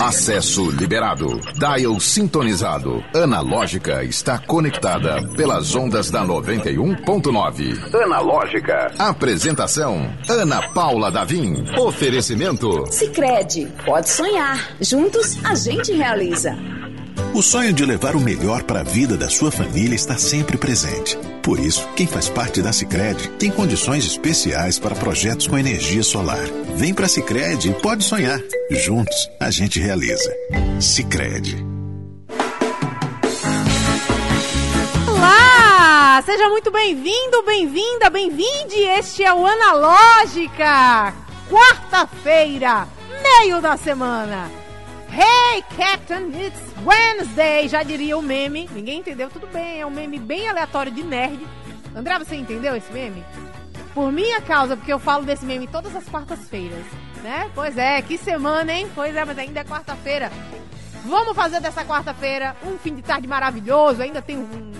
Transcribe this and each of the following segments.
Acesso liberado. Dial sintonizado. Analógica está conectada pelas ondas da 91.9. Analógica. Apresentação: Ana Paula Davim. Oferecimento: Sicredi. Pode sonhar. Juntos a gente realiza. O sonho de levar o melhor para a vida da sua família está sempre presente. Por isso, quem faz parte da Sicredi tem condições especiais para projetos com energia solar. Vem para a e pode sonhar. Juntos, a gente realiza. Sicredi. Olá! Seja muito bem-vindo, bem-vinda, bem-vinde. Este é o Analógica. Quarta-feira, meio da semana. Hey, Captain, it's Wednesday, já diria o meme. Ninguém entendeu, tudo bem, é um meme bem aleatório de nerd. André, você entendeu esse meme? Por minha causa, porque eu falo desse meme todas as quartas-feiras, né? Pois é, que semana, hein? Pois é, mas ainda é quarta-feira. Vamos fazer dessa quarta-feira um fim de tarde maravilhoso. Ainda tem um,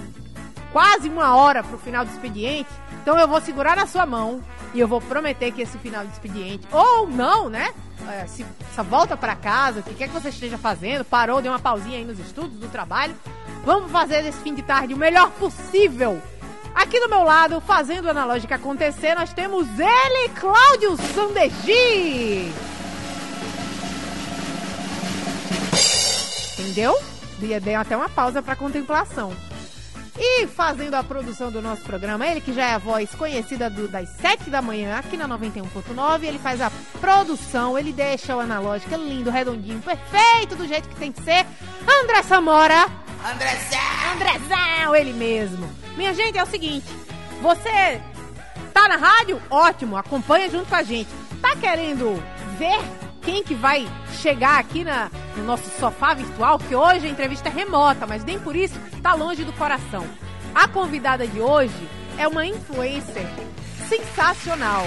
quase uma hora pro final do expediente. Então eu vou segurar na sua mão e eu vou prometer que esse final do expediente, ou não, né? É, se, volta para casa, o que quer que você esteja fazendo, parou, deu uma pausinha aí nos estudos, do trabalho. Vamos fazer desse fim de tarde o melhor possível. Aqui do meu lado, fazendo a analógica acontecer, nós temos ele, Cláudio Sandegi. Entendeu? Dei até uma pausa para contemplação. E fazendo a produção do nosso programa, ele que já é a voz conhecida do, das 7 da manhã aqui na 91.9, ele faz a produção, ele deixa o analógico lindo, redondinho, perfeito, do jeito que tem que ser. André Samora. Andrezão! Andrezão, ele mesmo. Minha gente, é o seguinte, você tá na rádio? Ótimo, acompanha junto com a gente. Tá querendo ver quem que vai chegar aqui na, no nosso sofá virtual, porque hoje a entrevista é remota, mas nem por isso tá longe do coração. A convidada de hoje é uma influencer sensacional.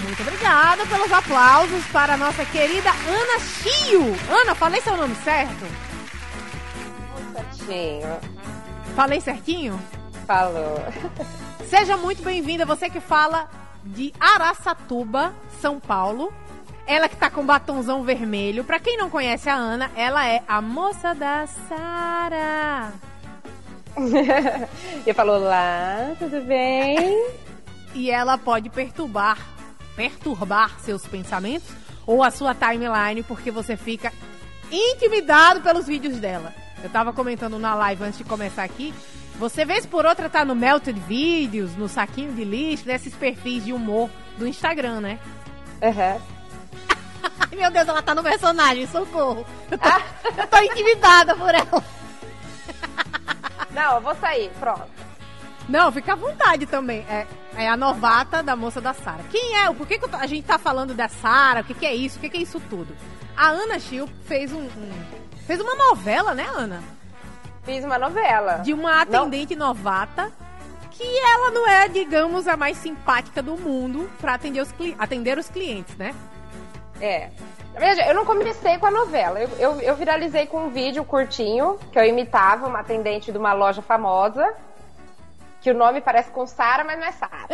Muito obrigada pelos aplausos para a nossa querida Ana Chio. Ana, falei seu nome certo? Certinho. Falei certinho? Falou. Seja muito bem-vinda, você que fala de Araçatuba, São Paulo. Ela que tá com batonzão vermelho. Pra quem não conhece a Ana, ela é a moça da Sara. e falou lá, tudo bem? E ela pode perturbar, perturbar seus pensamentos ou a sua timeline, porque você fica intimidado pelos vídeos dela. Eu tava comentando na live antes de começar aqui. Você vez por outra tá no Melted Videos, no saquinho de lixo, nesses perfis de humor do Instagram, né? Uhum. Meu Deus, ela tá no personagem, socorro. Eu tô, ah. eu tô intimidada por ela. Não, eu vou sair, pronto. Não, fica à vontade também. É, é a novata da moça da Sara. Quem é? Por que, que a gente tá falando da Sara? O que, que é isso? O que, que é isso tudo? A Ana Chiu fez um, um, fez uma novela, né, Ana? Fiz uma novela. De uma atendente não. novata que ela não é, digamos, a mais simpática do mundo para atender os, atender os clientes, né? É. Veja, eu não comecei com a novela. Eu, eu, eu, viralizei com um vídeo curtinho que eu imitava uma atendente de uma loja famosa. Que o nome parece com Sara, mas não é Sara.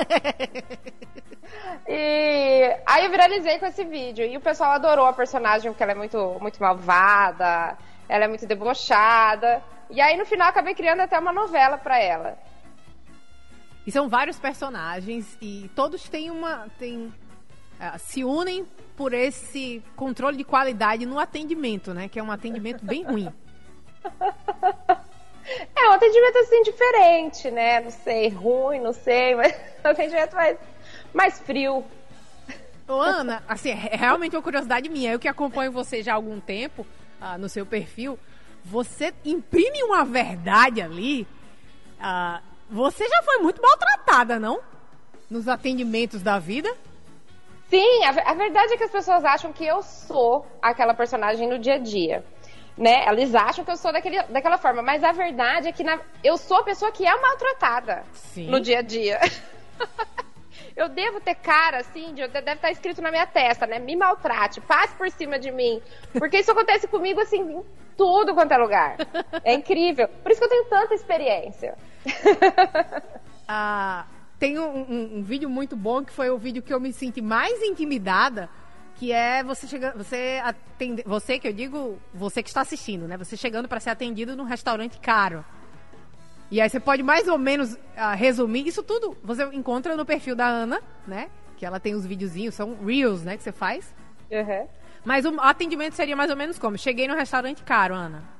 e aí eu viralizei com esse vídeo. E o pessoal adorou a personagem, porque ela é muito, muito malvada, ela é muito debochada. E aí no final acabei criando até uma novela para ela. E são vários personagens e todos têm uma. Têm, uh, se unem por esse controle de qualidade no atendimento, né? Que é um atendimento bem ruim. É um atendimento assim diferente, né? Não sei, ruim, não sei, mas um atendimento mais, mais frio. Ô, Ana, assim, é realmente uma curiosidade minha. Eu que acompanho você já há algum tempo uh, no seu perfil, você imprime uma verdade ali. Uh, você já foi muito maltratada, não? Nos atendimentos da vida? Sim, a, a, verdade é que as pessoas acham que eu sou aquela personagem no dia a dia. Né? Eles acham que eu sou daquele, daquela forma, mas a verdade é que na, eu sou a pessoa que é maltratada Sim. no dia a dia. eu devo ter cara, assim, de, deve estar escrito na minha testa, né? Me maltrate, passe por cima de mim. Porque isso acontece comigo, assim, em tudo quanto é lugar. É incrível. Por isso que eu tenho tanta experiência. ah, tem um, um, um, vídeo muito bom que foi o vídeo que eu me senti mais intimidada, que é você chegando, você atende, você que eu digo, você que está assistindo, né? Você chegando para ser atendido num restaurante caro. E aí você pode mais ou menos uh, resumir isso tudo. Você encontra no perfil da Ana, né? Que ela tem os videozinhos, são reels, né? Que você faz. Uhum. Mas o atendimento seria mais ou menos como? Cheguei no restaurante caro, Ana.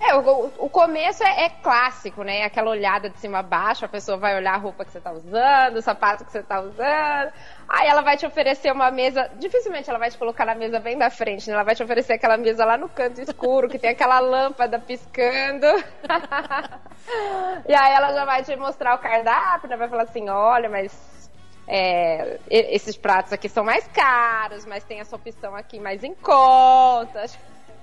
É, o, o começo é, é, clássico, né? Aquela olhada de cima a baixo, a pessoa vai olhar a roupa que você tá usando, o sapato que você tá usando. Aí ela vai te oferecer uma mesa. Dificilmente ela vai te colocar na mesa bem da frente, né? Ela vai te oferecer aquela mesa lá no canto escuro, que tem aquela lâmpada piscando. e aí ela já vai te mostrar o cardápio, né? Vai falar assim: olha, mas é, esses pratos aqui são mais caros, mas tem essa opção aqui mais em conta.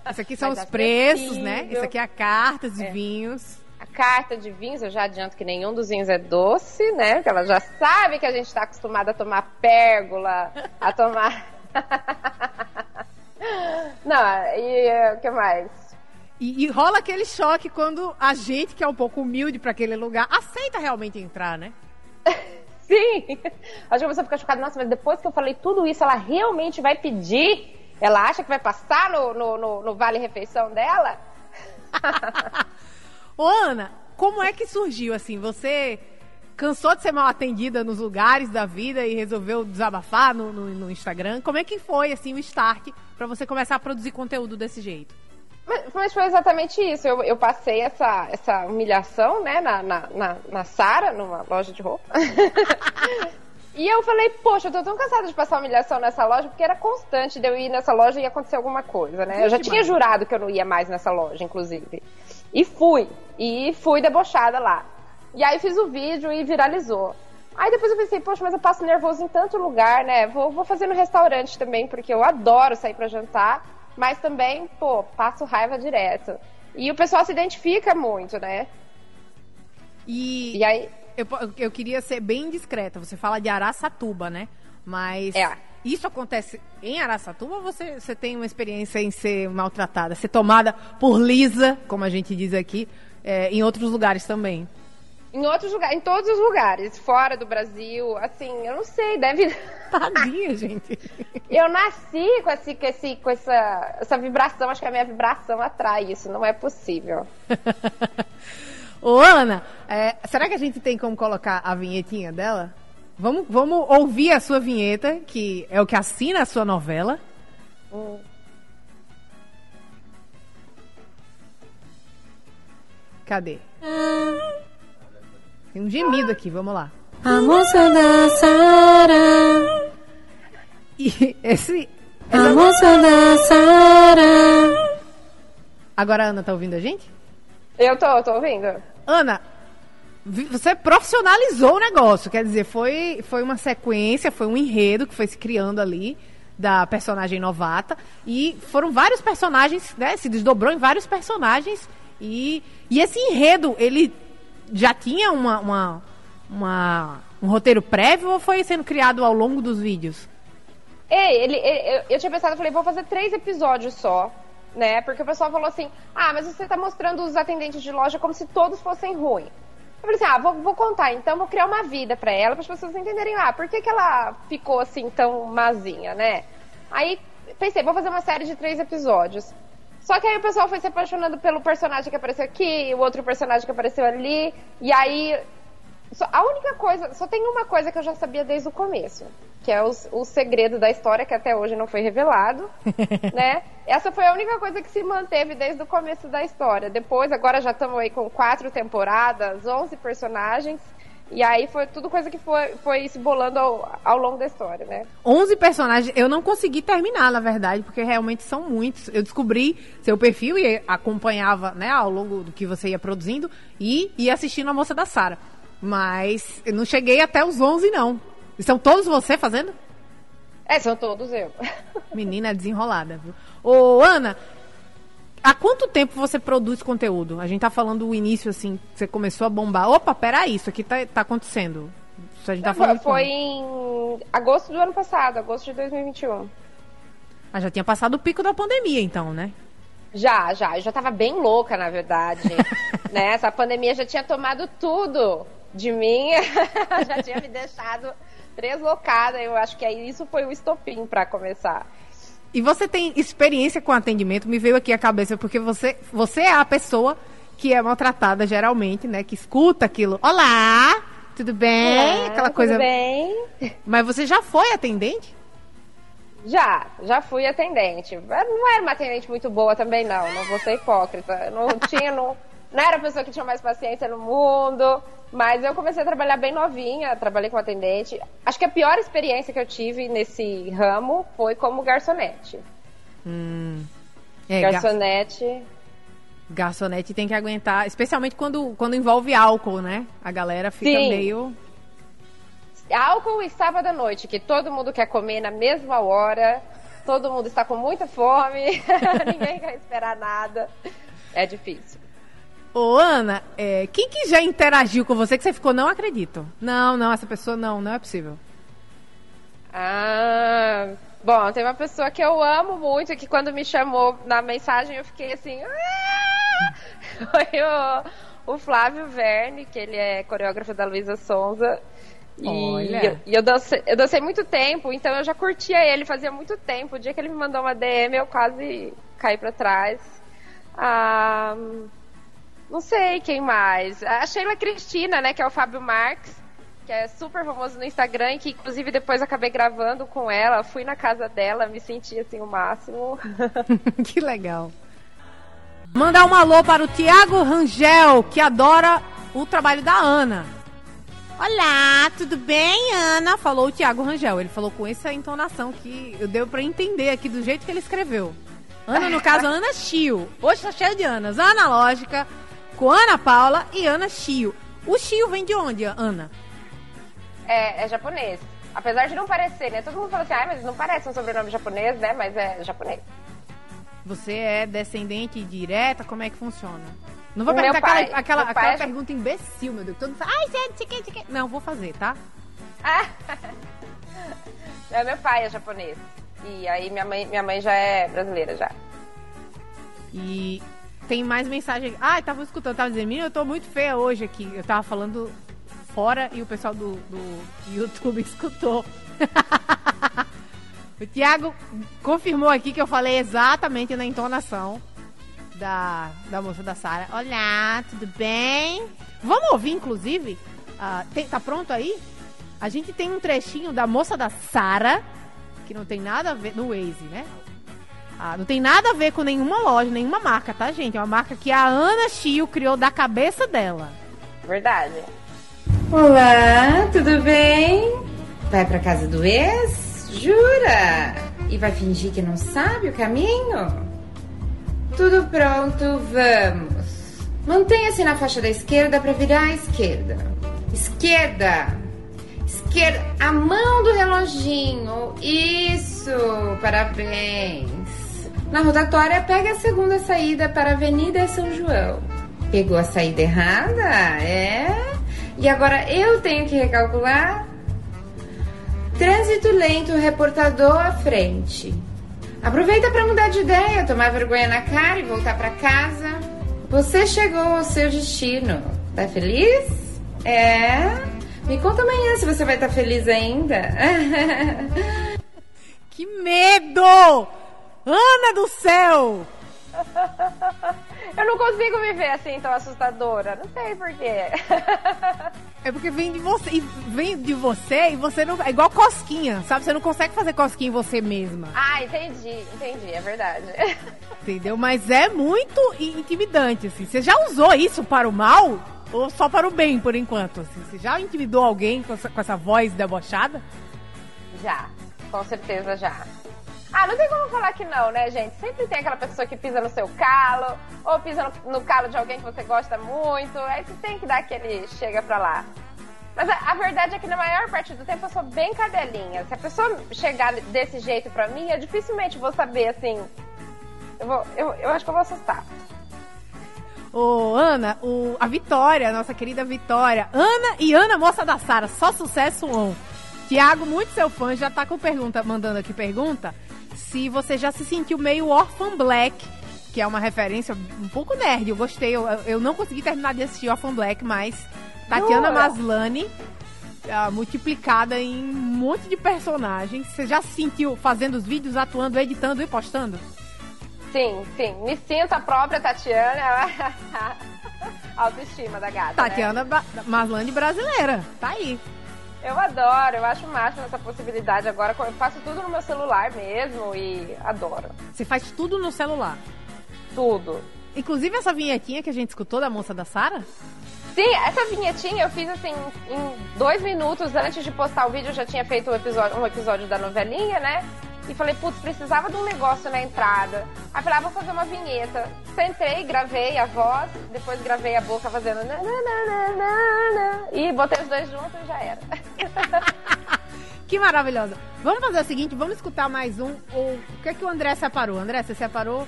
Isso aqui são os preços, né? Isso aqui é a carta de é. vinhos. A carta de vinhos, eu já adianto que nenhum dos vinhos é doce, né? Porque ela já sabe que a gente está acostumada a tomar pérgola, a tomar. Não, e o que mais? E, e, rola aquele choque quando a gente, que é um pouco humilde para aquele lugar, aceita realmente entrar, né? Sim! Acho que a pessoa fica chocada, nossa, mas depois que eu falei tudo isso, ela realmente vai pedir ela acha que vai passar no, no, no, no Vale Refeição dela? Ô, Ana, como é que surgiu assim? Você cansou de ser mal atendida nos lugares da vida e resolveu desabafar no, no, no Instagram? Como é que foi assim o start para você começar a produzir conteúdo desse jeito? Mas, mas foi exatamente isso. Eu, eu, passei essa, essa humilhação, né, na, na, na, na Sara, numa loja de roupa. E eu falei, poxa, eu tô tão cansada de passar humilhação nessa loja, porque era constante de eu ir nessa loja e acontecer alguma coisa, né? Eu já tinha jurado que eu não ia mais nessa loja, inclusive. E fui. E fui debochada lá. E aí fiz o vídeo e viralizou. Aí depois eu pensei, poxa, mas eu passo nervoso em tanto lugar, né? Vou, vou fazer no restaurante também, porque eu adoro sair para jantar, mas também, pô, passo raiva direto. E o pessoal se identifica muito, né? E, e aí eu, eu queria ser bem discreta. Você fala de Araçatuba, né? Mas é. isso acontece em Araçatuba ou você, você tem uma experiência em ser maltratada, ser tomada por Lisa, como a gente diz aqui, é, em outros lugares também? Em outros lugares, em todos os lugares, fora do Brasil, assim, eu não sei, deve. Tadinha, gente. Eu nasci com, esse, com, esse, com essa, essa vibração, acho que a minha vibração atrai isso, não é possível. Ô, Ana, é, será que a gente tem como colocar a vinhetinha dela? Vamos, vamos ouvir a sua vinheta, que é o que assina a sua novela. Hum. Cadê? Tem um gemido aqui, vamos lá. A moça da Sara. E esse. A moça da Sara. Agora a Ana tá ouvindo a gente? Eu tô, tô ouvindo. Ana, você profissionalizou o negócio, quer dizer, foi, foi uma sequência, foi um enredo que foi se criando ali da personagem novata e foram vários personagens, né, se desdobrou em vários personagens e, e esse enredo, ele já tinha uma, uma, uma um roteiro prévio ou foi sendo criado ao longo dos vídeos? Ei, ele, ele eu, eu tinha pensado, eu falei, vou fazer três episódios só né? Porque o pessoal falou assim: ah, mas você está mostrando os atendentes de loja como se todos fossem ruins. Eu falei assim: ah, vou, vou contar, então vou criar uma vida para ela, para as pessoas entenderem, ah, por que, que ela ficou assim tão mazinha, né? Aí pensei: vou fazer uma série de três episódios. Só que aí o pessoal foi se apaixonando pelo personagem que apareceu aqui, o outro personagem que apareceu ali, e aí a única coisa, só tem uma coisa que eu já sabia desde o começo, que é os, o segredo da história que até hoje não foi revelado, né? Essa foi a única coisa que se manteve desde o começo da história. Depois, agora já estamos aí com quatro temporadas, 11 personagens. E aí foi tudo coisa que foi, foi se bolando ao, ao longo da história, né? 11 personagens, eu não consegui terminar, na verdade, porque realmente são muitos. Eu descobri seu perfil e acompanhava, né, ao longo do que você ia produzindo e ia assistindo a Moça da Sara. Mas eu não cheguei até os 11, não. E são todos você fazendo? É, são todos eu. Menina desenrolada, viu? Ô, Ana, há quanto tempo você produz conteúdo? A gente tá falando o início, assim, você começou a bombar. Opa, peraí, isso aqui tá, tá acontecendo. Isso a gente tá falando Foi em agosto do ano passado, agosto de 2021. Ah, já tinha passado o pico da pandemia, então, né? Já, já. Eu já tava bem louca, na verdade. né? Essa pandemia já tinha tomado tudo de mim, já tinha me deixado deslocada. Eu acho que aí isso foi o estopim para começar. E você tem experiência com atendimento? Me veio aqui a cabeça, porque você, você é a pessoa que é maltratada geralmente, né? Que escuta aquilo. Olá, tudo bem? Olá, Aquela tudo coisa. bem? Mas você já foi atendente? Já, já fui atendente. Não era uma atendente muito boa também, não. Não vou ser hipócrita. Não tinha, não, não era a pessoa que tinha mais paciência no mundo. Mas eu comecei a trabalhar bem novinha, trabalhei como atendente. Acho que a pior experiência que eu tive nesse ramo foi como garçonete. É, gar- garçonete. garçonete tem que aguentar, especialmente quando, quando envolve álcool, né? A galera fica Sim. meio. Álcool e sábado à noite, que todo mundo quer comer na mesma hora, todo mundo está com muita fome, ninguém quer esperar nada. É difícil. Ô, Ana, é, quem que já interagiu com você que você ficou, não acredito? Não, não, essa pessoa não, não é possível. Ah, bom, tem uma pessoa que eu amo muito, que quando me chamou na mensagem eu fiquei assim. "Ah!" Foi o, o Flávio Verne, que ele é coreógrafo da Luísa Sonza. E, Olha. eu, eu, dancei, eu dancei muito tempo, então eu já curtia ele fazia muito tempo. O dia que ele me mandou uma DM, eu quase caí pra trás. Ah, não sei quem mais. A Sheila Cristina, né, que é o Fábio Marques, que é super famoso no Instagram e que inclusive depois acabei gravando com ela. Fui na casa dela, me senti assim o máximo. que legal. Mandar um alô para o Tiago Rangel, que adora o trabalho da Ana. Olá, tudo bem, Ana? Falou o Tiago Rangel. Ele falou com essa entonação que eu deu pra entender aqui do jeito que ele escreveu. Ana, no caso, Ana Chio. Hoje tá cheio de Anas. Ana Lógica, com Ana Paula e Ana Chio. O Chio vem de onde, Ana? É, é japonês. Apesar de não parecer, né? Todo mundo fala assim, ah, mas não parece um sobrenome japonês, né? Mas é japonês. Você é descendente direta? Como é que funciona? Não vou perguntar pai- aquela, aquela, aquela é- pergunta imbecil, meu Deus. Todo mundo fala, ai, o que, que. Não, vou fazer, tá? Ah! É, meu pai é japonês. E aí minha mãe, minha mãe já é brasileira já. E tem mais mensagem. Ah, eu tava escutando, tava dizendo, eu tô muito feia hoje aqui. Eu tava falando fora e o pessoal do, do YouTube escutou. o Thiago confirmou aqui que eu falei exatamente na entonação da, da moça da Sara. Olá, tudo bem? Vamos ouvir, inclusive? Ah, tem- tá pronto aí? A gente tem um trechinho da moça da Sara, que não tem nada a ver no Waze, né? Ah, não tem nada a ver com nenhuma loja, nenhuma marca, tá, gente? É uma marca que a Ana Chio criou da cabeça dela. Verdade. Olá, tudo bem? Vai pra casa do ex? Jura? E vai fingir que não sabe o caminho? Tudo pronto, vamos. Mantenha-se na faixa da esquerda para virar à esquerda. Esquerda! Esquerda! A mão do reloginho. Isso! Parabéns! Na rotatória, pega a segunda saída para a Avenida São João. Pegou a saída errada? É? E agora eu tenho que recalcular? Trânsito lento, reportador à frente. Aproveita para mudar de ideia, tomar vergonha na cara e voltar para casa. Você chegou ao seu destino. Tá feliz? É? Me conta amanhã se você vai estar feliz ainda. Que medo! Ana do céu! Eu não consigo me ver assim tão assustadora. Não sei porquê. É porque vem de você, e vem de você e você não. É igual cosquinha, sabe? Você não consegue fazer cosquinha em você mesma. ah, entendi, entendi, é verdade. Entendeu? Mas é muito intimidante, assim. Você já usou isso para o mal? Ou só para o bem, por enquanto? Assim? Você já intimidou alguém com essa, com essa voz debochada? Já, com certeza já. Ah, não tem como falar que não, né, gente? Sempre tem aquela pessoa que pisa no seu calo, ou pisa no, no calo de alguém que você gosta muito. Aí você tem que dar aquele chega pra lá. Mas a, a verdade é que na maior parte do tempo eu sou bem cadelinha. Se a pessoa chegar desse jeito pra mim, eu dificilmente vou saber assim. Eu, vou, eu, eu acho que eu vou assustar. Ô, Ana, o, a Vitória, nossa querida Vitória. Ana e Ana, moça da Sara, só sucesso on. Tiago, muito seu fã, já tá com pergunta, mandando aqui pergunta. Se você já se sentiu meio Orphan Black, que é uma referência um pouco nerd. Eu gostei, eu, eu não consegui terminar de assistir Orphan Black, mas Tatiana Jura? Maslany ah, multiplicada em um monte de personagens. Você já se sentiu fazendo os vídeos, atuando, editando e postando? Sim, sim. Me sinto a própria Tatiana. Autoestima da gata. né? Tatiana ba Maslany brasileira. Tá aí. Eu adoro, eu acho máximo essa possibilidade agora. Eu faço tudo no meu celular mesmo e adoro. Você faz tudo no celular. Tudo. Inclusive essa vinhetinha que a gente escutou da moça da Sara? Sim, essa vinhetinha eu fiz assim em dois minutos antes de postar o vídeo. Eu já tinha feito um episódio, um episódio da novelinha, né? E falei, putz, precisava de um negócio na entrada. Aí falei, ah, vou fazer uma vinheta. Sentei, gravei a voz, depois gravei a boca fazendo. E botei os dois juntos e já era. que maravilhosa. Vamos fazer o seguinte, vamos escutar mais um. O que é que o André separou? André, você separou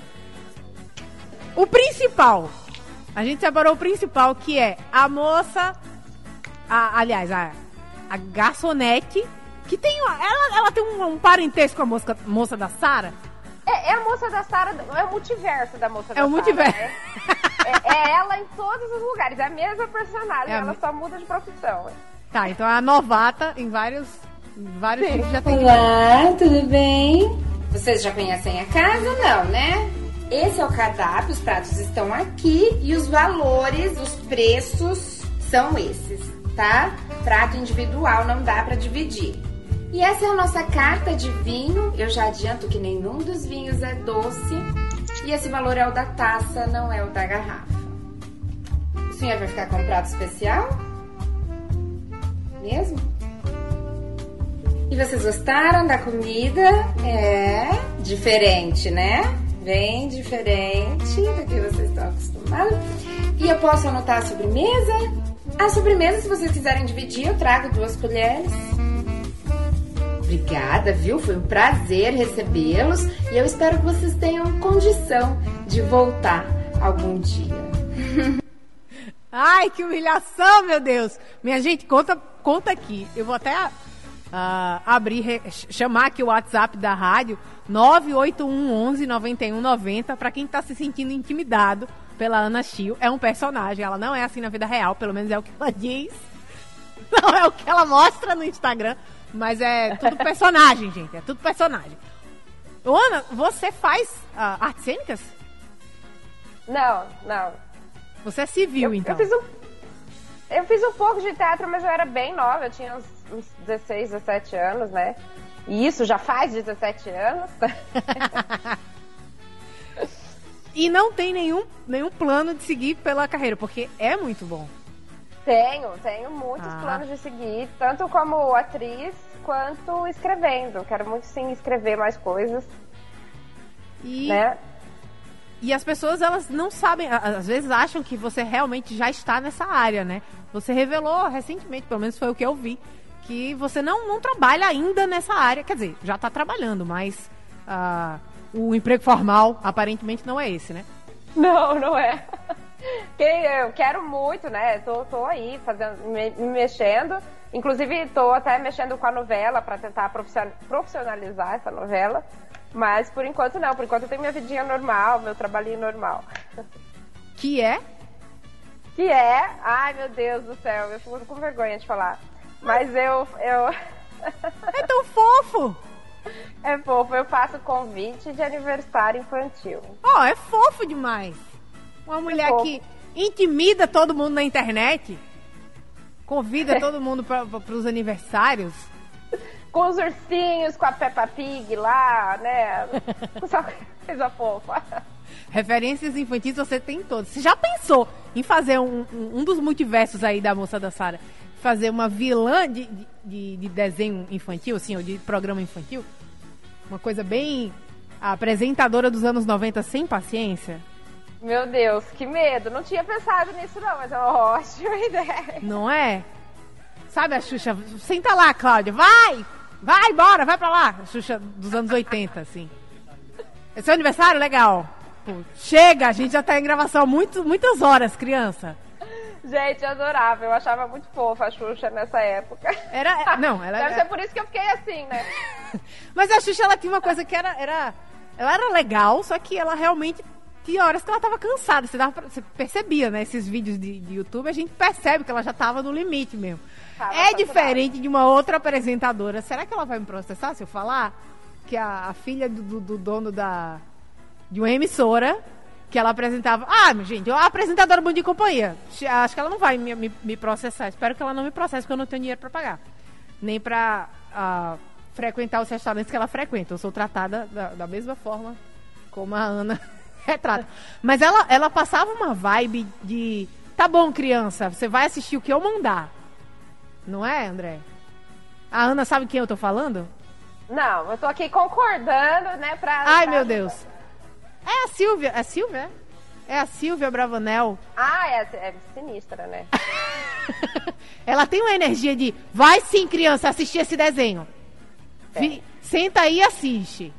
o principal. A gente separou o principal, que é a moça. A, aliás, a, a garçonete. Que tem. uma- Ela, ela tem um, um parentesco com a moça, moça da Sara. É, é a moça da Sara, é o multiverso da moça da É o Sarah, multiverso. né? É, é ela em todos os lugares, é a mesma personagem, É ela me- só muda de profissão. Tá, então é a novata em vários. Em vários tipos de atendimento. Olá, tudo bem? Vocês já conhecem a casa? Não, né? Esse é o cardápio, os pratos estão aqui e os valores, os preços são esses, tá? Prato individual não dá pra dividir. E essa é a nossa carta de vinho. Eu já adianto que nenhum dos vinhos é doce. E esse valor é o da taça, não é o da garrafa. O senhor vai ficar com um prato especial? Mesmo? E vocês gostaram da comida? É diferente, né? Bem diferente do que vocês estão acostumados. E eu posso anotar a sobremesa? A sobremesa, se vocês quiserem dividir, eu trago duas colheres. Obrigada, viu? Foi um prazer recebê-los e eu espero que vocês tenham condição de voltar algum dia. Ai, que humilhação, meu Deus! Minha gente, conta, conta aqui. Eu vou até ah, abrir, re- chamar aqui o WhatsApp da rádio 98111 9190 para quem tá se sentindo intimidado pela Ana Chio. É um personagem, ela não é assim na vida real, pelo menos é o que ela diz. Não é o que ela mostra no Instagram, mas é tudo personagem, gente. É tudo personagem. Ana, você faz ah, artes cênicas? Não, não. Você é civil, eu, então. eu fiz um. Eu fiz um pouco de teatro, mas eu era bem nova, eu tinha uns, uns 16, 17 anos, né? E isso já faz 17 anos. E não tem nenhum, nenhum plano de seguir pela carreira, porque é muito bom. Tenho, tenho muitos Ah. planos de seguir, tanto como atriz quanto escrevendo. Quero muito sim escrever mais coisas, E, né? e as pessoas, elas não sabem, às vezes acham que você realmente já está nessa área, né? Você revelou recentemente, pelo menos foi o que eu vi, que você não, não trabalha ainda nessa área. Quer dizer, já está trabalhando, mas ah, o emprego formal aparentemente não é esse, né? Não, não é. Que eu quero muito, né? Tô, tô aí fazendo, me, me mexendo. Inclusive, tô até mexendo com a novela para tentar profission- profissionalizar essa novela. Mas por enquanto não, por enquanto eu tenho minha vidinha normal, meu trabalhinho normal. Que é Que é, ai meu Deus do céu, eu fico com vergonha de falar. Mas eu, eu É tão fofo! é fofo, eu faço convite de aniversário infantil. Ó, é fofo demais. Uma mulher que intimida todo mundo na internet, convida todo mundo para os aniversários. Com os ursinhos, com a Peppa Pig lá, né? Essa coisa fofa. Referências infantis você tem todas. Você já pensou em fazer um, um, um dos multiversos aí da moça da Sara? Fazer uma vilã de, de, de desenho infantil, assim, ou de programa infantil? Uma coisa bem apresentadora dos anos 90 sem paciência? Meu Deus, que medo. Não tinha pensado nisso não, mas é uma ótima ideia. Não é? Sabe a Xuxa? Senta lá, Cláudia. Vai! Vai, bora, vai pra lá. A Xuxa dos anos 80, assim. É seu aniversário? Legal. Pô, chega, a gente já tá em gravação há muito, muitas horas, criança. Gente, eu adorava. Eu achava muito fofa a Xuxa nessa época. Era. Não, ela Deve era. ser por isso que eu fiquei assim, né? Mas a Xuxa, ela tinha uma coisa que era. era ela era legal, só que ela realmente tinha horas que ela tava cansada. Você, dava pra- você percebia, né? Esses vídeos de, de YouTube, a gente percebe que ela já tava no limite mesmo. Tava é diferente de uma outra apresentadora. Será que ela vai me processar se eu falar que a, a filha do, do- do dono da de uma emissora que ela apresentava. Ah, gente, a apresentadora Bom Dia e Companhia. Acho que ela não vai me, me- me processar. Espero que ela não me processe, porque eu não tenho dinheiro pra pagar. Nem pra ah, frequentar os restaurantes que ela frequenta. Eu sou tratada da, da mesma forma como a Ana retrata. Mas ela, ela passava uma vibe de. Tá bom, criança, você vai assistir o que eu mandar. Não é, André? A Ana sabe quem eu tô falando? Não, eu tô aqui concordando, né, pra... Ai, pra- meu Deus. É a Silvia. É a Silvia? É a Silvia Bravanel. Ah, é, é sinistra, né? Ela tem uma energia de vai sim, criança, assistir esse desenho. Vi- Senta aí e assiste.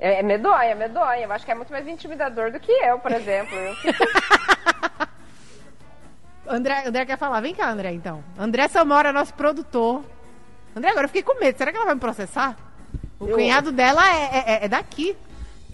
É, é medonha, é medonha. Eu acho que é muito mais intimidador do que eu, por exemplo. Eu fico- André, André quer falar. Vem cá, André, então. André Samora, nosso produtor. André, agora eu fiquei com medo. Será que ela vai me processar? O Eu- cunhado dela é, é- é daqui.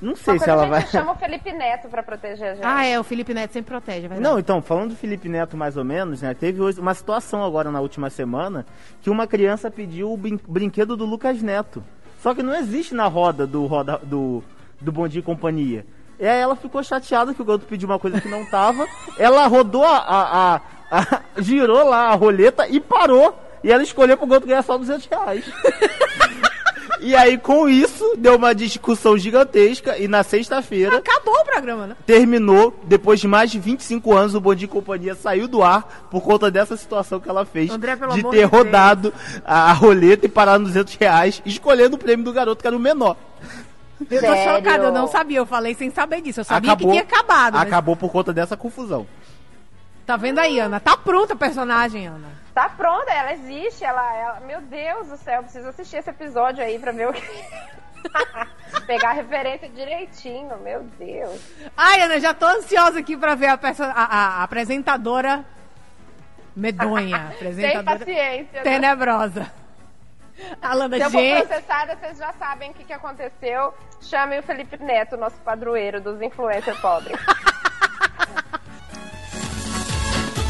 Não sei se a ela gente vai. chama o Felipe Neto pra proteger a gente. Ah, é. O Felipe Neto sempre protege, é verdade. Não, então, falando do Felipe Neto mais ou menos, né? Teve hoje uma situação agora na última semana que uma criança pediu o brin- brinquedo do Lucas Neto. Só que não existe na roda do roda do, do Bom e Companhia. E aí ela ficou chateada que o garoto pediu uma coisa que não tava. ela rodou a, a- a- a- girou lá a roleta e parou. E ela escolheu pro garoto ganhar só 200 reais. E aí, com isso, deu uma discussão gigantesca. E na sexta-feira, Acabou o programa, né? terminou, depois de mais de 25 anos, o Bom Dia e Companhia saiu do ar por conta dessa situação que ela fez. André, pelo de amor ter de Deus. rodado a, a roleta e parado nos 200 reais, escolhendo o prêmio do garoto, que era o menor. Eu tô chocada, eu não sabia. Eu falei sem saber disso. Eu sabia acabou, que tinha acabado. mas- Acabou por conta dessa confusão. Tá vendo aí, Ana? Tá pronta a personagem, Ana. Tá pronta, ela existe, ela, ela- Meu Deus do céu, eu preciso assistir esse episódio aí pra ver o que. Pegar a referência direitinho, meu Deus. Ai, Ana, já tô ansiosa aqui pra ver a, perso- a- a- apresentadora medonha. Sem Apresentadora paciência. né? tenebrosa. Alana, Se eu for gente. processada, vocês já sabem o que, que aconteceu. Chamem o Felipe Neto, nosso padroeiro dos influencers pobres.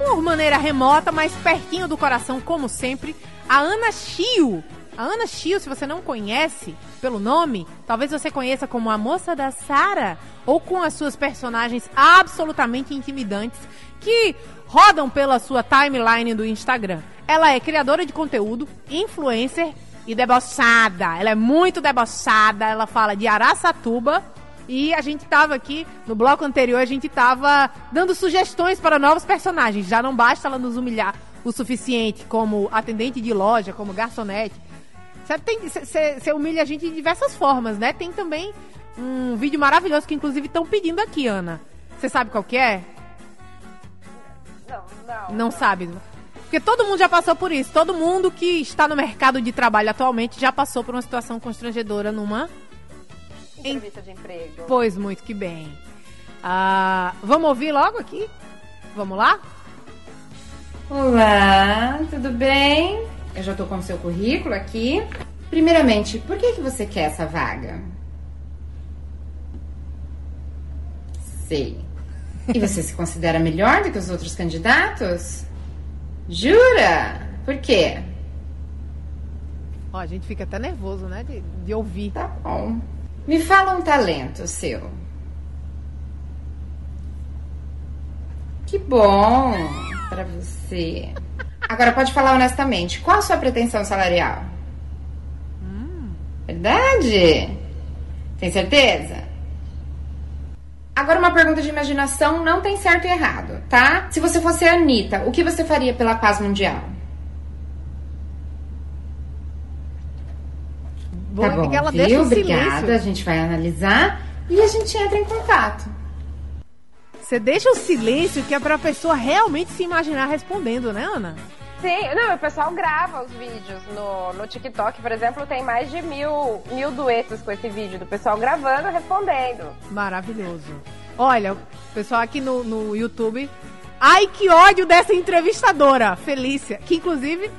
por maneira remota, mas pertinho do coração, como sempre, a Ana Chio. A Ana Chio, se você não conhece pelo nome, talvez você conheça como a moça da Sara, ou com as suas personagens absolutamente intimidantes que rodam pela sua timeline do Instagram. Ela é criadora de conteúdo, influencer e debochada. Ela é muito debochada, ela fala de Araçatuba e a gente tava aqui, no bloco anterior, a gente tava dando sugestões para novos personagens. Já não basta ela nos humilhar o suficiente como atendente de loja, como garçonete. Você humilha a gente de diversas formas, né? Tem também um vídeo maravilhoso que inclusive estão pedindo aqui, Ana. Você sabe qual que é? Não, não. Não sabe. Porque todo mundo já passou por isso. Todo mundo que está no mercado de trabalho atualmente já passou por uma situação constrangedora numa Entrevista de emprego. Pois muito que bem. Ah, vamos ouvir logo aqui? Vamos lá? Olá, tudo bem? Eu já tô com o seu currículo aqui. Primeiramente, por que, que você quer essa vaga? Sei. E você se considera melhor do que os outros candidatos? Jura? Por quê? Ó, a gente fica até nervoso, né? De, de ouvir. Tá bom. Me fala um talento seu. Que bom pra você. Agora pode falar honestamente, qual a sua pretensão salarial? Verdade? Tem certeza? Agora uma pergunta de imaginação não tem certo e errado, tá? Se você fosse a Anitta, o que você faria pela paz mundial? Bom tá é bom, que ela viu? deixa o Obrigada. A silêncio. gente vai analisar. e a gente entra em contato. Você deixa o silêncio que é pra pessoa realmente se imaginar respondendo, né, Ana? Sim, não, o pessoal grava os vídeos no, no TikTok, por exemplo, tem mais de mil, mil duetos com esse vídeo do pessoal gravando e respondendo. Maravilhoso. Olha, o pessoal aqui no, no YouTube. Ai, que ódio dessa entrevistadora, Felícia. Que inclusive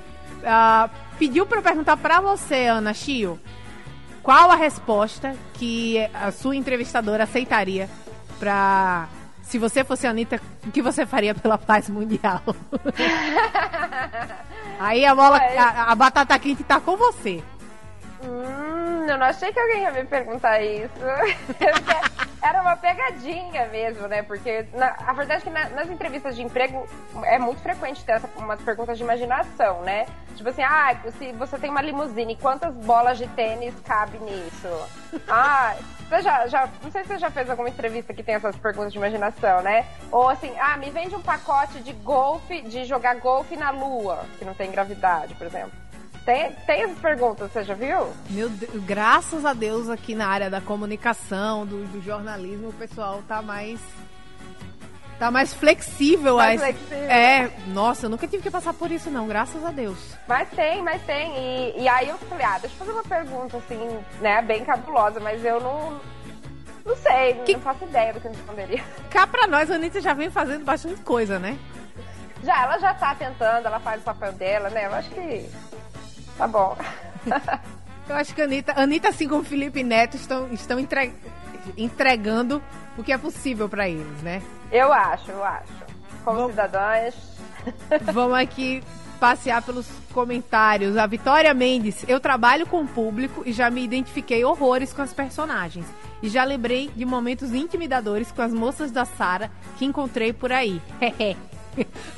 ah, pediu pra eu perguntar pra você, Ana Chio, qual a resposta que a sua entrevistadora aceitaria pra. Se você fosse a Anitta, o que você faria pela paz mundial? Aí a bola, a, a batata quente tá com você. Hum, eu não achei que alguém ia me perguntar isso. Era uma pegadinha mesmo, né? Porque na- a verdade é que na- nas entrevistas de emprego é muito frequente ter essa, umas perguntas de imaginação, né? Tipo assim, ah, se você tem uma limusine, quantas bolas de tênis cabe nisso? Ah, você já, já. Não sei se você já fez alguma entrevista que tem essas perguntas de imaginação, né? Ou assim, ah, me vende um pacote de golfe, de jogar golfe na lua, que não tem gravidade, por exemplo. Tem, tem essas perguntas, você já viu? Meu Deus, graças a Deus aqui na área da comunicação, do, do jornalismo, o pessoal tá mais. Tá mais flexível. Mais a- flexível. É, nossa, eu nunca tive que passar por isso, não, graças a Deus. Mas tem, mas tem. E, e aí eu falei, ah, deixa eu fazer uma pergunta, assim, né, bem cabulosa, mas eu não. Não sei, Que- não faço ideia do que eu responderia. Cá pra nós, a Anitta já vem fazendo bastante coisa, né? Já, ela já tá tentando, ela faz o papel dela, né? Eu acho que. Tá bom. Eu acho que a Anitta, Anitta assim como o Felipe Neto, estão, estão entre- entregando o que é possível pra eles, né? Eu acho, eu acho. Como cidadãs. Vamos aqui passear pelos comentários. A Vitória Mendes, eu trabalho com o público e já me identifiquei horrores com as personagens. E já lembrei de momentos intimidadores com as moças da Sara que encontrei por aí.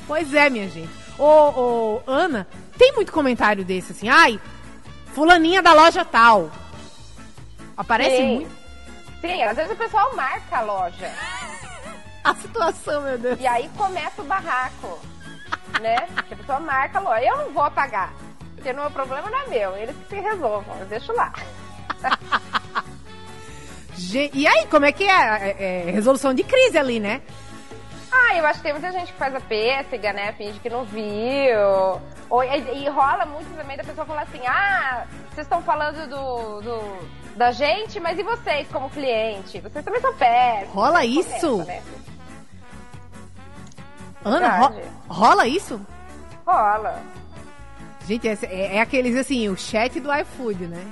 pois é, minha gente. Ô, ô, Ana, tem muito comentário desse assim. Ai, fulaninha da loja tal. Aparece Sim. muito Sim, às vezes o pessoal marca a loja. a situação, meu Deus. E aí começa o barraco. Né? Que a pessoa marca a loja. Eu não vou pagar. Porque não, o problema não é meu. Eles que se resolvam. Eu deixo lá. E aí, como é que é? É, é resolução de crise ali, né? Ah, eu acho que tem muita gente que faz a pêssega, né? Finge que não viu. Ou, e, e rola muito também da pessoa falar assim: ah, vocês estão falando do, do- da gente, mas e vocês como cliente? Vocês também são péssimos. Rola Aí isso? começa, né? Ana, ro- rola isso? Rola. Gente, esse- é, é aqueles assim, o chat do iFood, né?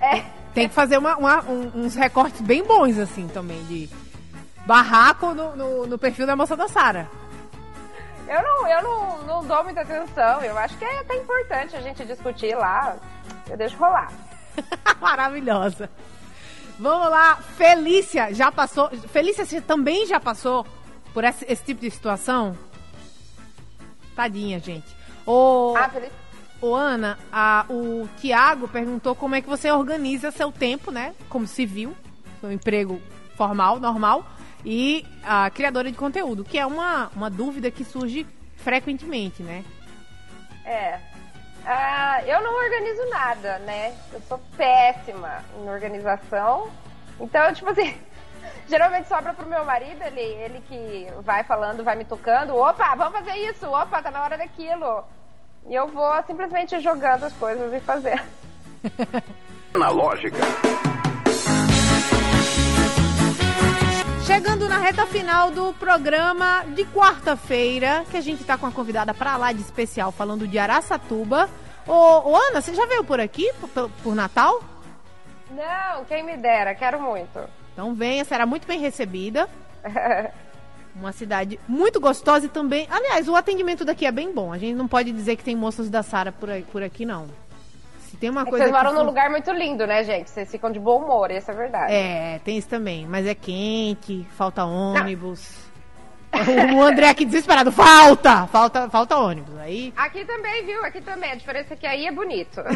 É. Tem que fazer uma- uma- um- uns recortes bem bons, assim, também, de barraco no, no- no perfil da moça da Sara. Eu, não, eu não, não dou muita atenção. Eu acho que é até importante a gente discutir lá. Eu deixo rolar. Maravilhosa. Vamos lá, Felícia, já passou. Felícia, você também já passou por esse, esse tipo de situação? Tadinha, gente. Ô, Ah, ô Ana, a- o Tiago perguntou como é que você organiza seu tempo, né? Como civil, seu emprego formal, normal, e a criadora de conteúdo, que é uma, uma dúvida que surge frequentemente, né? É. Ah, eu não organizo nada, né? Eu sou péssima em organização. Então, tipo assim, geralmente sobra pro meu marido, ele, ele que vai falando, vai me tocando. Opa, vamos fazer isso! Opa, tá na hora daquilo! E eu vou simplesmente jogando as coisas e fazendo. Analógica. Chegando na reta final do programa de quarta-feira, que a gente tá com a convidada pra lá de especial falando de Araçatuba. Ô, ô Ana, você já veio por aqui por, por Natal? Não, quem me dera, quero muito. Então venha, será muito bem recebida. Uma cidade muito gostosa e também. Aliás, o atendimento daqui é bem bom. A gente não pode dizer que tem moças da Sara por, por aqui, não. Tem uma É coisa. vocês moram num fun- lugar muito lindo, né, gente? Vocês ficam de bom humor, isso é verdade. É, tem isso também. Mas é quente, falta ônibus. o André aqui desesperado, falta! Falta, falta ônibus. Aí. Aqui também, viu? Aqui também. A diferença é que aí é bonito.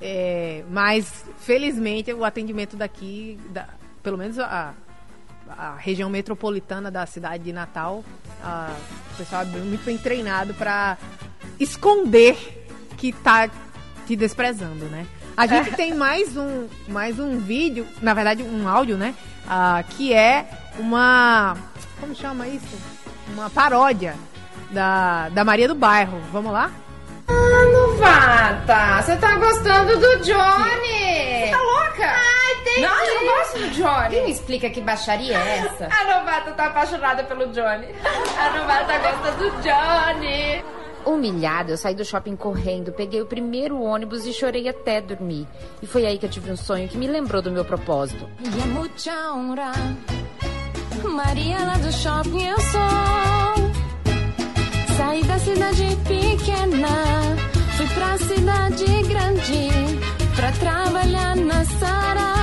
É, mas, felizmente, o atendimento daqui, da- pelo menos a, a região metropolitana da cidade de Natal, a- o pessoal é muito bem treinado para esconder que tá te desprezando, né? A gente tem mais um, mais um vídeo, na verdade um áudio, né? Ah, que é uma. Como chama isso? Uma paródia da, da Maria do Bairro. Vamos lá? Ah, novata, você tá gostando do Johnny? Você tá louca? Ai, tem Não, eu não gosto do Johnny. Quem me explica que baixaria é essa? A novata tá apaixonada pelo Johnny. A novata gosta do Johnny. Humilhada, eu saí do shopping correndo, peguei o primeiro ônibus e chorei até dormir. E foi aí que eu tive um sonho que me lembrou do meu propósito. Maria lá do shopping eu sou. Saí da cidade pequena, fui pra cidade grande. Pra trabalhar na Sara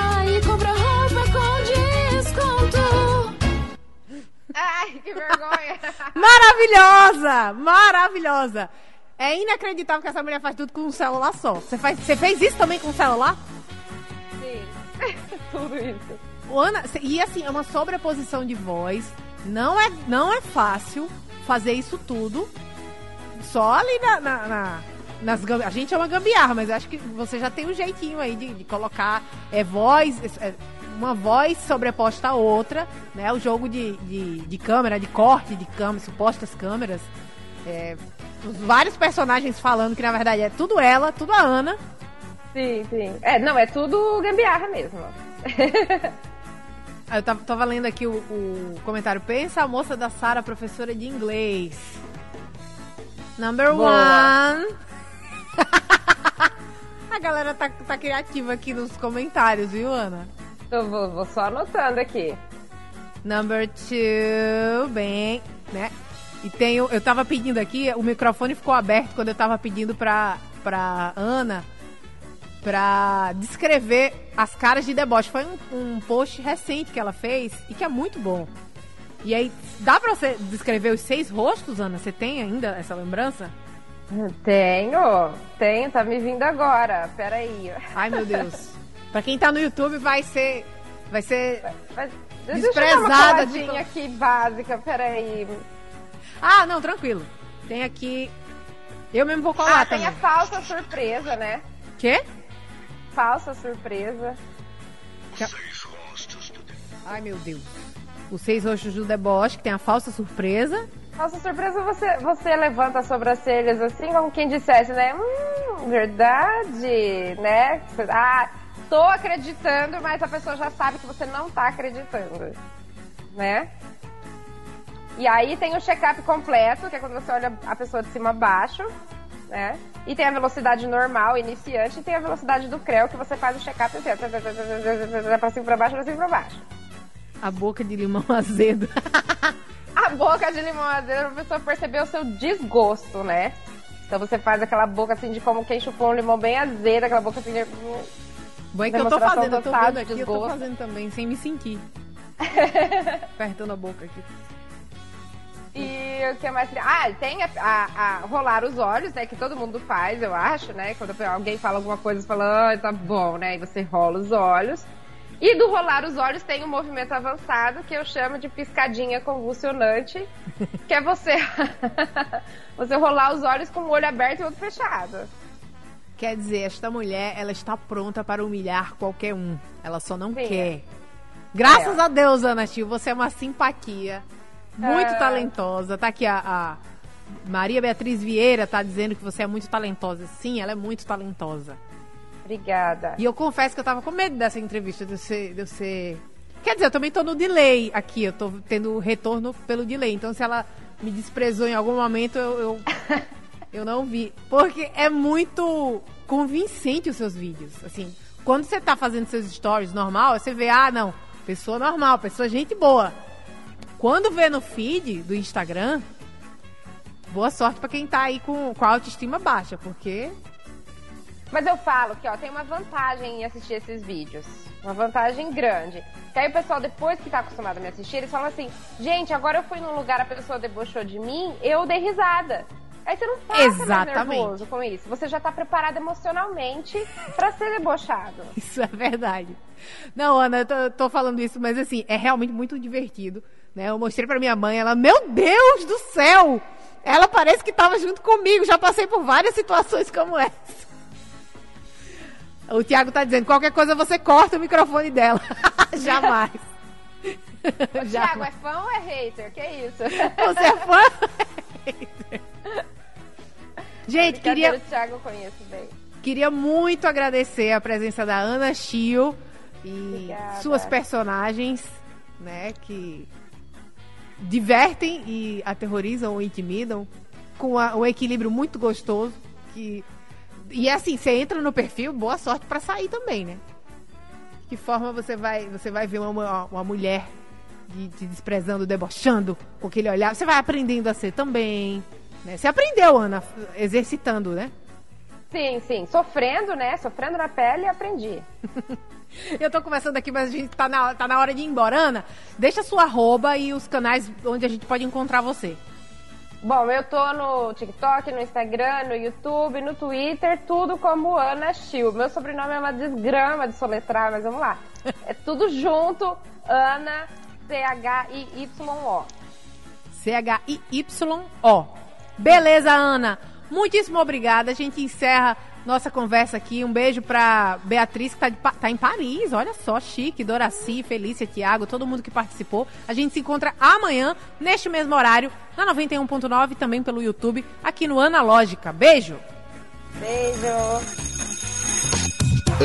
Ai, que vergonha. Maravilhosa! Maravilhosa! É inacreditável que essa mulher faz tudo com um celular só. Você, faz, você fez isso também com um celular? Sim. Tudo isso. O Ana, e assim, é uma sobreposição de voz. Não é, não é fácil fazer isso tudo. Só ali na. na, na- nas a gente é uma gambiarra, mas acho que você já tem um jeitinho aí de, de colocar é, voz. é, uma voz sobreposta à outra, né? O jogo de, de, de câmera, de corte de câmera, supostas câmeras. É, os vários personagens falando que na verdade é tudo ela, tudo a Ana. Sim, sim. É, não, é tudo gambiarra mesmo. Eu tava, tava lendo aqui o, o comentário. Pensa a moça da Sara, professora de inglês. Number Boa. one. a galera tá, tá criativa aqui nos comentários, viu, Ana? Eu vou, vou só anotando aqui. Number two, bem, né? E tem, o- eu tava pedindo aqui, o microfone ficou aberto quando eu tava pedindo pra, pra Ana pra descrever as caras de deboche. Foi um, um post recente que ela fez e que é muito bom. E aí, dá pra você descrever os seis rostos, Ana? Você tem ainda essa lembrança? Tenho, tenho, tá me vindo agora. Peraí. Ai, meu Deus. pra quem tá no YouTube, vai ser. Vai ser. Mas, Desprezada dar uma de- aqui básica, peraí. Ah, não, tranquilo. Tem aqui. Eu mesmo vou colar Ah, tem também. a falsa surpresa, né? Quê? Falsa surpresa. Ai, meu Deus. Os seis rostos do deboche, que tem a falsa surpresa. Falsa surpresa, você, você levanta as sobrancelhas assim, como quem dissesse, né? Hum, verdade, né? Ah, tô acreditando, mas a pessoa já sabe que você não tá acreditando, né? E aí tem o check-up completo, que é quando você olha a pessoa de cima a baixo, né? E tem a velocidade normal, iniciante, e tem a velocidade do creu, que você faz o check-up assim, pra cima pra baixo, pra cima pra baixo. A boca de limão azedo. A boca de limão azedo, a pessoa percebeu o seu desgosto, né? Então você faz aquela boca assim de como quem chupou um limão bem azedo, aquela boca assim de... Bom, é que eu tô fazendo, eu tô vendo aqui, eu tô fazendo também, sem me sentir. Apertando a boca aqui. E o que mais? Ah, tem a, a- a rolar os olhos, né? Que todo mundo faz, eu acho, né? Quando alguém fala alguma coisa, você fala, ah, tá bom, né? E você rola os olhos. E do rolar os olhos tem um movimento avançado que eu chamo de piscadinha convulsionante, que é você você rolar os olhos com o olho aberto e o outro fechado. Quer dizer, esta mulher, ela está pronta para humilhar qualquer um. Ela só não Sim. quer. Graças É. a Deus, Ana Tio, você é uma simpatia. Muito É. talentosa. Tá aqui a, a Maria Beatriz Vieira tá dizendo que você é muito talentosa. Sim, ela é muito talentosa. Obrigada. E eu confesso que eu tava com medo dessa entrevista, de ser. De ser... Quer dizer, eu também tô no delay aqui, eu tô tendo retorno pelo delay. Então, se ela me desprezou em algum momento, eu, eu, eu não vi. Porque é muito convincente os seus vídeos. Assim, quando você tá fazendo seus stories normal, você vê, ah, não, pessoa normal, pessoa gente boa. Quando vê no feed do Instagram, boa sorte pra quem tá aí com, com a autoestima baixa, porque Mas eu falo que ó, tem uma vantagem em assistir esses vídeos. Uma vantagem grande. Que aí o pessoal, depois que tá acostumado a me assistir, eles falam assim: gente, agora eu fui num lugar, a pessoa debochou de mim, eu dei risada. Aí você não mais Exatamente. nervoso com isso. Você já tá preparado emocionalmente pra ser debochado. Isso é verdade. Não, Ana, eu tô, eu tô falando isso, mas assim, é realmente muito divertido. Né? Eu mostrei pra minha mãe, ela, meu Deus do céu! Ela parece que tava junto comigo, já passei por várias situações como essa. O Thiago tá dizendo, qualquer coisa você corta o microfone dela. Jamais. O Thiago, é fã ou é hater? Que isso? Você é fã? Gente, queria, O Thiago eu conheço bem. queria muito agradecer a presença da Ana Chio e Obrigada. suas personagens, né, que divertem e aterrorizam ou intimidam com a- um equilíbrio muito gostoso que e assim, você entra no perfil, boa sorte pra sair também, né? Que forma você vai, você vai ver uma, uma mulher de- te desprezando, debochando com aquele olhar. Você vai aprendendo a ser também, né? Você aprendeu, Ana, exercitando, né? Sim, sim. Sofrendo, né? Sofrendo na pele, aprendi. Eu tô conversando aqui, mas a gente tá na, tá na hora de ir embora. Ana, deixa sua arroba e os canais onde a gente pode encontrar você. Bom, eu tô no TikTok, no Instagram, no YouTube, no Twitter, tudo como Ana Chiu. Meu sobrenome é uma desgrama de soletrar, mas vamos lá. É tudo junto, Ana, C-H-I-Y-O. C-H-I-Y-O. Beleza, Ana. Muitíssimo obrigada. A gente encerra nossa conversa aqui. Um beijo pra Beatriz, que tá, de tá em Paris. Olha só, chique. Doraci, Felícia, Tiago, todo mundo que participou. A gente se encontra amanhã, neste mesmo horário, na 91.9, também pelo YouTube, aqui no Analógica. Beijo! Beijo!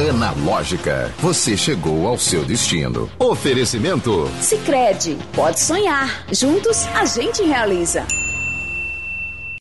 Analógica, você chegou ao seu destino. Oferecimento Sicredi, pode sonhar. Juntos a gente realiza.